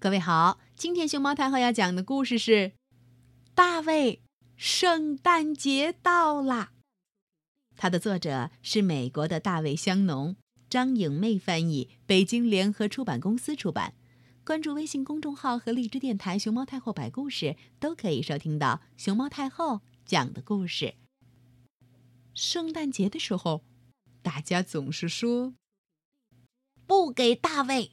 各位好，今天熊猫太后要讲的故事是《大卫圣诞节到啦》。它的作者是美国的大卫香农，张颖妹翻译，北京联合出版公司出版。关注微信公众号和荔枝电台“熊猫太后摆故事”，都可以收听到熊猫太后讲的故事。圣诞节的时候，大家总是说不给大卫。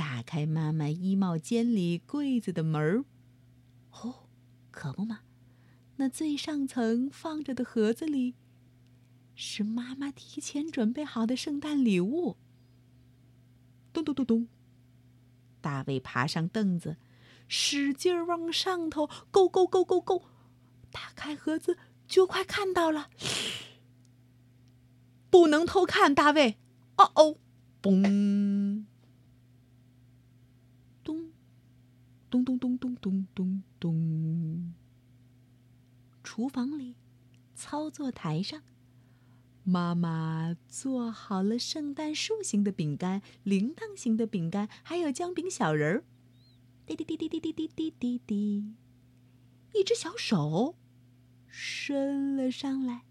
打开妈妈衣帽间里柜子的门儿，哦，可不嘛，那最上层放着的盒子里，是妈妈提前准备好的圣诞礼物。咚咚咚咚，大卫爬上凳子，使劲儿往上头够够够够够，打开盒子就快看到了，不能偷看，大卫，哦哦，嘣。咚咚咚咚咚咚咚！厨房里，操作台上，妈妈做好了圣诞树形的饼干、铃铛形的饼干，还有姜饼小人儿。滴滴滴滴滴滴滴滴滴滴，一只小手伸了上来，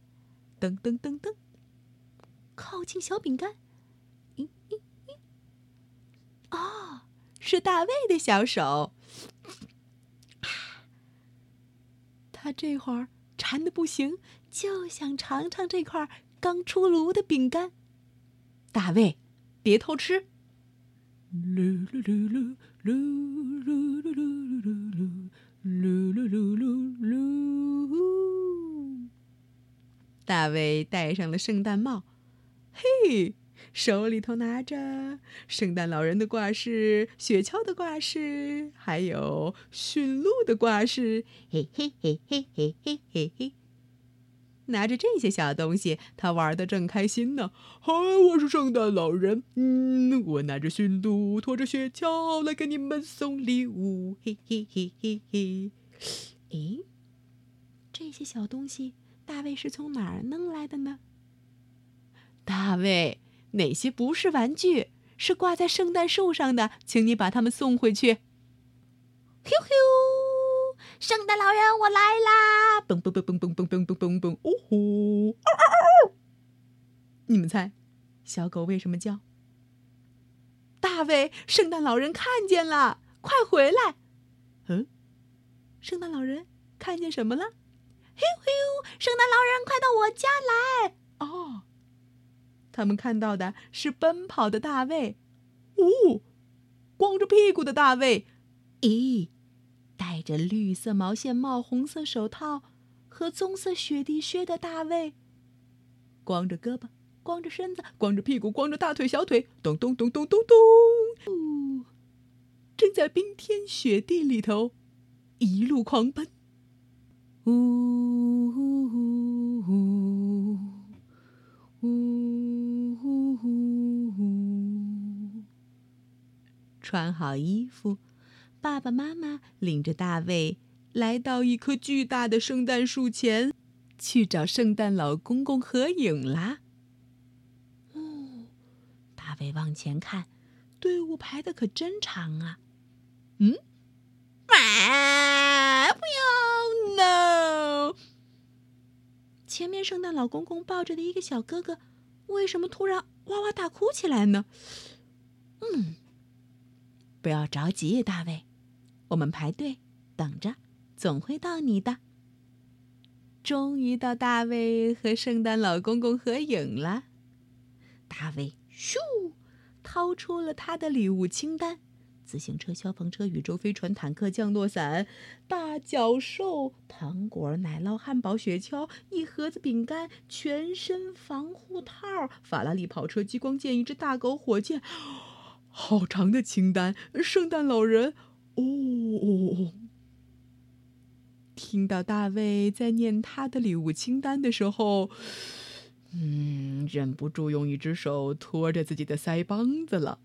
噔噔噔噔，靠近小饼干。咦咦咦！哦，是大卫的小手。他这会儿馋的不行，就想尝尝这块刚出炉的饼干。大卫，别偷吃！噜噜噜噜噜噜噜噜噜噜噜噜噜噜。大卫戴上了圣诞帽，嘿。手里头拿着圣诞老人的挂饰、雪橇的挂饰，还有驯鹿的挂饰，嘿嘿嘿嘿嘿嘿嘿嘿。拿着这些小东西，他玩的正开心呢。嗨，我是圣诞老人，嗯，我拿着驯鹿，拖着雪橇来给你们送礼物，嘿嘿嘿嘿嘿。诶，这些小东西，大卫是从哪儿弄来的呢？大卫。哪些不是玩具，是挂在圣诞树上的？请你把它们送回去。咻咻，圣诞老人，我来啦！嘣嘣嘣嘣嘣嘣嘣嘣嘣嘣！哦吼！你们猜，小狗为什么叫？大卫，圣诞老人看见了，快回来！嗯，圣诞老人看见什么了？咻咻，圣诞老人，快到我家来！他们看到的是奔跑的大卫，哦，光着屁股的大卫，咦，戴着绿色毛线帽、红色手套和棕色雪地靴的大卫，光着胳膊、光着身子、光着屁股、光着大腿、小腿，咚咚咚咚咚咚，呜正在冰天雪地里头一路狂奔，呜呜呜呜呜。穿好衣服，爸爸妈妈领着大卫来到一棵巨大的圣诞树前，去找圣诞老公公合影啦。哦，大卫往前看，队伍排的可真长啊。嗯，啊，不要，no！前面圣诞老公公抱着的一个小哥哥，为什么突然哇哇大哭起来呢？嗯。不要着急，大卫，我们排队等着，总会到你的。终于到大卫和圣诞老公公合影了。大卫咻，掏出了他的礼物清单：自行车、消防车、宇宙飞船、坦克、降落伞、大脚兽、糖果、奶酪、汉堡、雪橇、一盒子饼干、全身防护套、法拉利跑车、激光剑、一只大狗、火箭。好长的清单，圣诞老人。哦，听到大卫在念他的礼物清单的时候，嗯，忍不住用一只手托着自己的腮帮子了。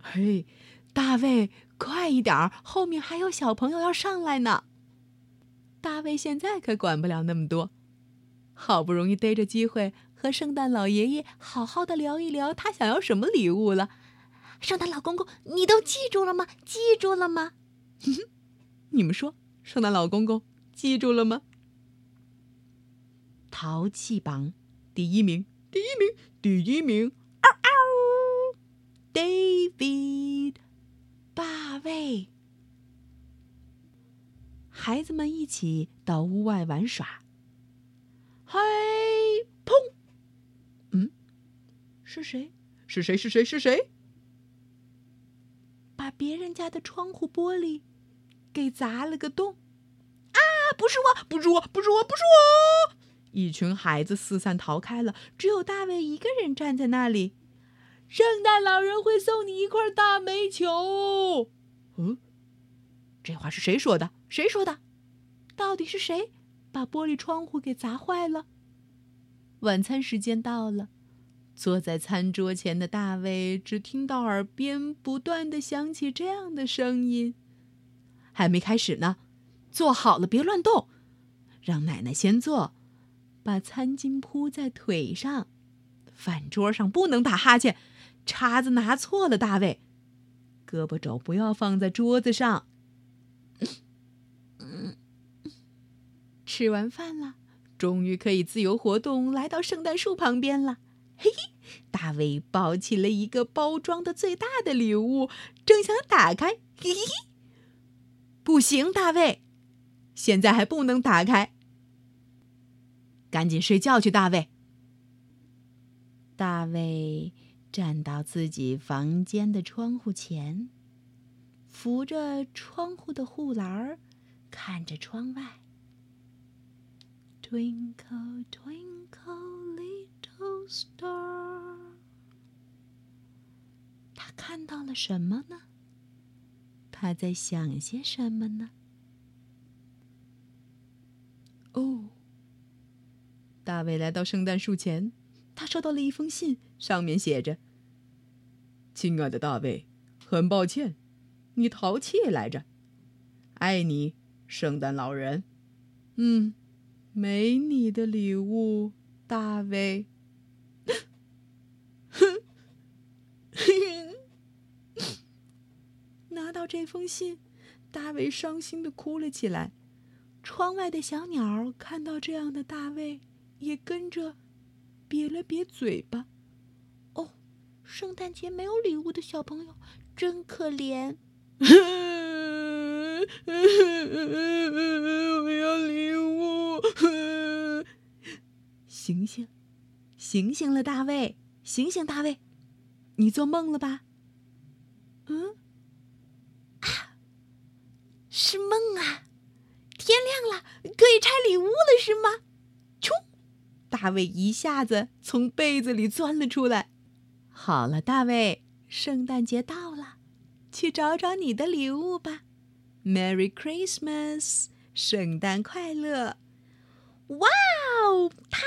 嘿，大卫，快一点儿，后面还有小朋友要上来呢。大卫现在可管不了那么多，好不容易逮着机会和圣诞老爷爷好好的聊一聊他想要什么礼物了。圣诞老公公，你都记住了吗？记住了吗？你们说，圣诞老公公记住了吗？淘气榜第一名，第一名，第一名！嗷嗷，David，大卫。孩子们一起到屋外玩耍。嗨，砰！嗯，是谁？是谁？是谁？是谁？把别人家的窗户玻璃给砸了个洞！啊，不是我，不是我，不是我，不是我！一群孩子四散逃开了，只有大卫一个人站在那里。圣诞老人会送你一块大煤球。嗯。这话是谁说的？谁说的？到底是谁把玻璃窗户给砸坏了？晚餐时间到了，坐在餐桌前的大卫只听到耳边不断的响起这样的声音：“还没开始呢，坐好了，别乱动，让奶奶先坐，把餐巾铺在腿上，饭桌上不能打哈欠，叉子拿错了，大卫，胳膊肘不要放在桌子上。”吃完饭了，终于可以自由活动，来到圣诞树旁边了。嘿嘿，大卫抱起了一个包装的最大的礼物，正想打开。嘿嘿，不行，大卫，现在还不能打开。赶紧睡觉去，大卫。大卫站到自己房间的窗户前，扶着窗户的护栏儿，看着窗外。Twinkle, twinkle, Star，。他看到了什么呢？他在想些什么呢？哦，大卫来到圣诞树前，他收到了一封信，上面写着：“亲爱的大卫，很抱歉，你淘气来着，爱你，圣诞老人。”嗯。没你的礼物，大卫。哼，拿到这封信，大卫伤心的哭了起来。窗外的小鸟看到这样的大卫，也跟着瘪了瘪嘴巴。哦，圣诞节没有礼物的小朋友真可怜。我要礼物！醒醒，醒醒了，大卫！醒醒，大卫！你做梦了吧？嗯？啊，是梦啊！天亮了，可以拆礼物了，是吗？冲！大卫一下子从被子里钻了出来。好了，大卫，圣诞节到了，去找找你的礼物吧。Merry Christmas，圣诞快乐！哇哦，太！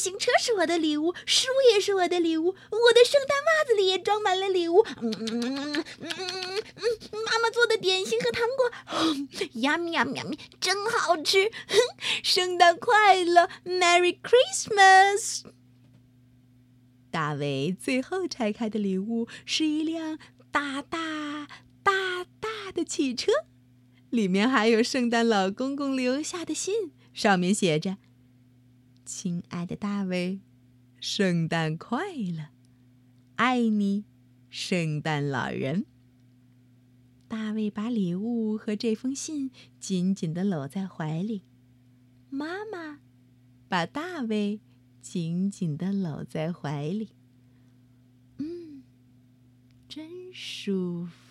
行车是我的礼物，书也是我的礼物，我的圣诞袜子里也装满了礼物。嗯嗯嗯嗯嗯，妈妈做的点心和糖果，呀咪呀咪呀咪，真好吃！哼 圣诞快乐，Merry Christmas！大卫最后拆开的礼物是一辆大大。大大的汽车，里面还有圣诞老公公留下的信，上面写着：“亲爱的大卫，圣诞快乐，爱你，圣诞老人。”大卫把礼物和这封信紧紧的搂在怀里，妈妈把大卫紧紧的搂在怀里，嗯，真舒服。